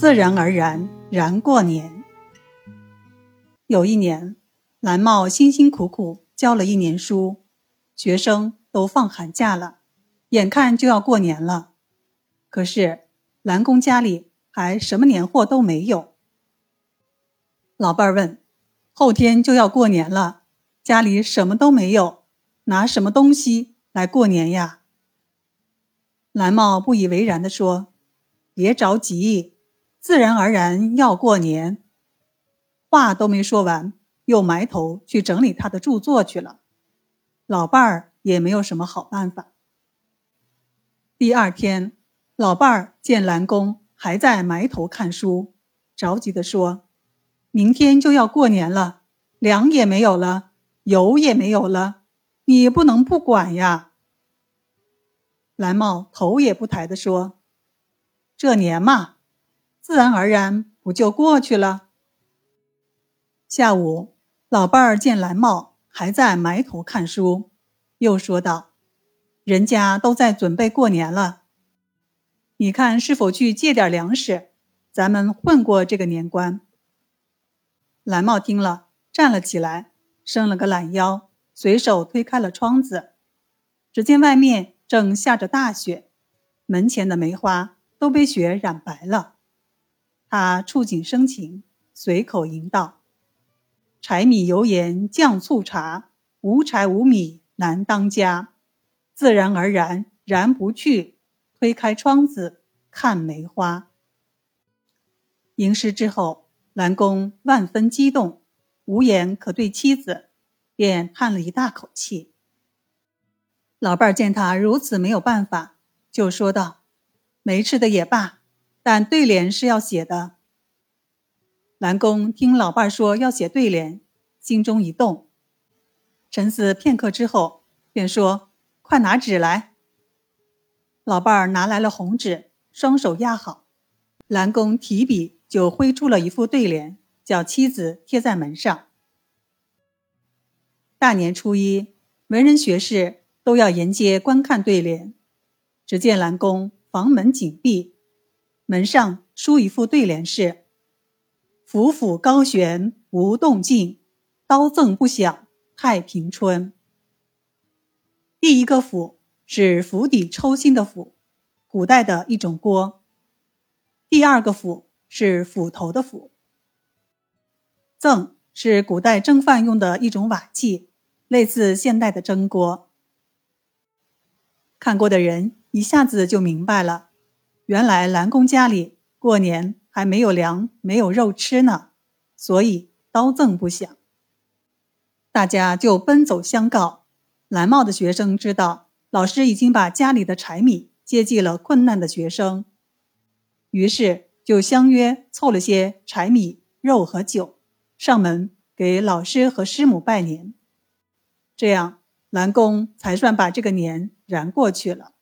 自然而然然过年。有一年，蓝茂辛辛苦苦教了一年书，学生都放寒假了，眼看就要过年了，可是蓝公家里还什么年货都没有。老伴儿问：“后天就要过年了，家里什么都没有，拿什么东西来过年呀？”蓝茂不以为然地说：“别着急，自然而然要过年。”话都没说完，又埋头去整理他的著作去了。老伴儿也没有什么好办法。第二天，老伴儿见蓝公还在埋头看书，着急地说：“明天就要过年了，粮也没有了，油也没有了，你不能不管呀。”蓝茂头也不抬地说：“这年嘛，自然而然不就过去了。”下午，老伴儿见蓝帽还在埋头看书，又说道：“人家都在准备过年了，你看是否去借点粮食，咱们混过这个年关。”蓝帽听了，站了起来，伸了个懒腰，随手推开了窗子。只见外面正下着大雪，门前的梅花都被雪染白了。他触景生情，随口吟道。柴米油盐酱醋茶，无柴无米难当家。自然而然然不去，推开窗子看梅花。吟诗之后，蓝公万分激动，无言可对妻子，便叹了一大口气。老伴儿见他如此没有办法，就说道：“没吃的也罢，但对联是要写的。”蓝公听老伴儿说要写对联，心中一动，沉思片刻之后，便说：“快拿纸来。”老伴儿拿来了红纸，双手压好，蓝公提笔就挥出了一副对联，叫妻子贴在门上。大年初一，文人学士都要沿街观看对联。只见蓝公房门紧闭，门上书一副对联是。府府高悬无动静，刀赠不响太平春。第一个府是釜底抽薪的釜，古代的一种锅。第二个府是斧头的斧。赠是古代蒸饭用的一种瓦器，类似现代的蒸锅。看过的人一下子就明白了，原来蓝公家里过年。还没有粮，没有肉吃呢，所以刀赠不响。大家就奔走相告。蓝帽的学生知道老师已经把家里的柴米接济了困难的学生，于是就相约凑了些柴米、肉和酒，上门给老师和师母拜年。这样，蓝公才算把这个年燃过去了。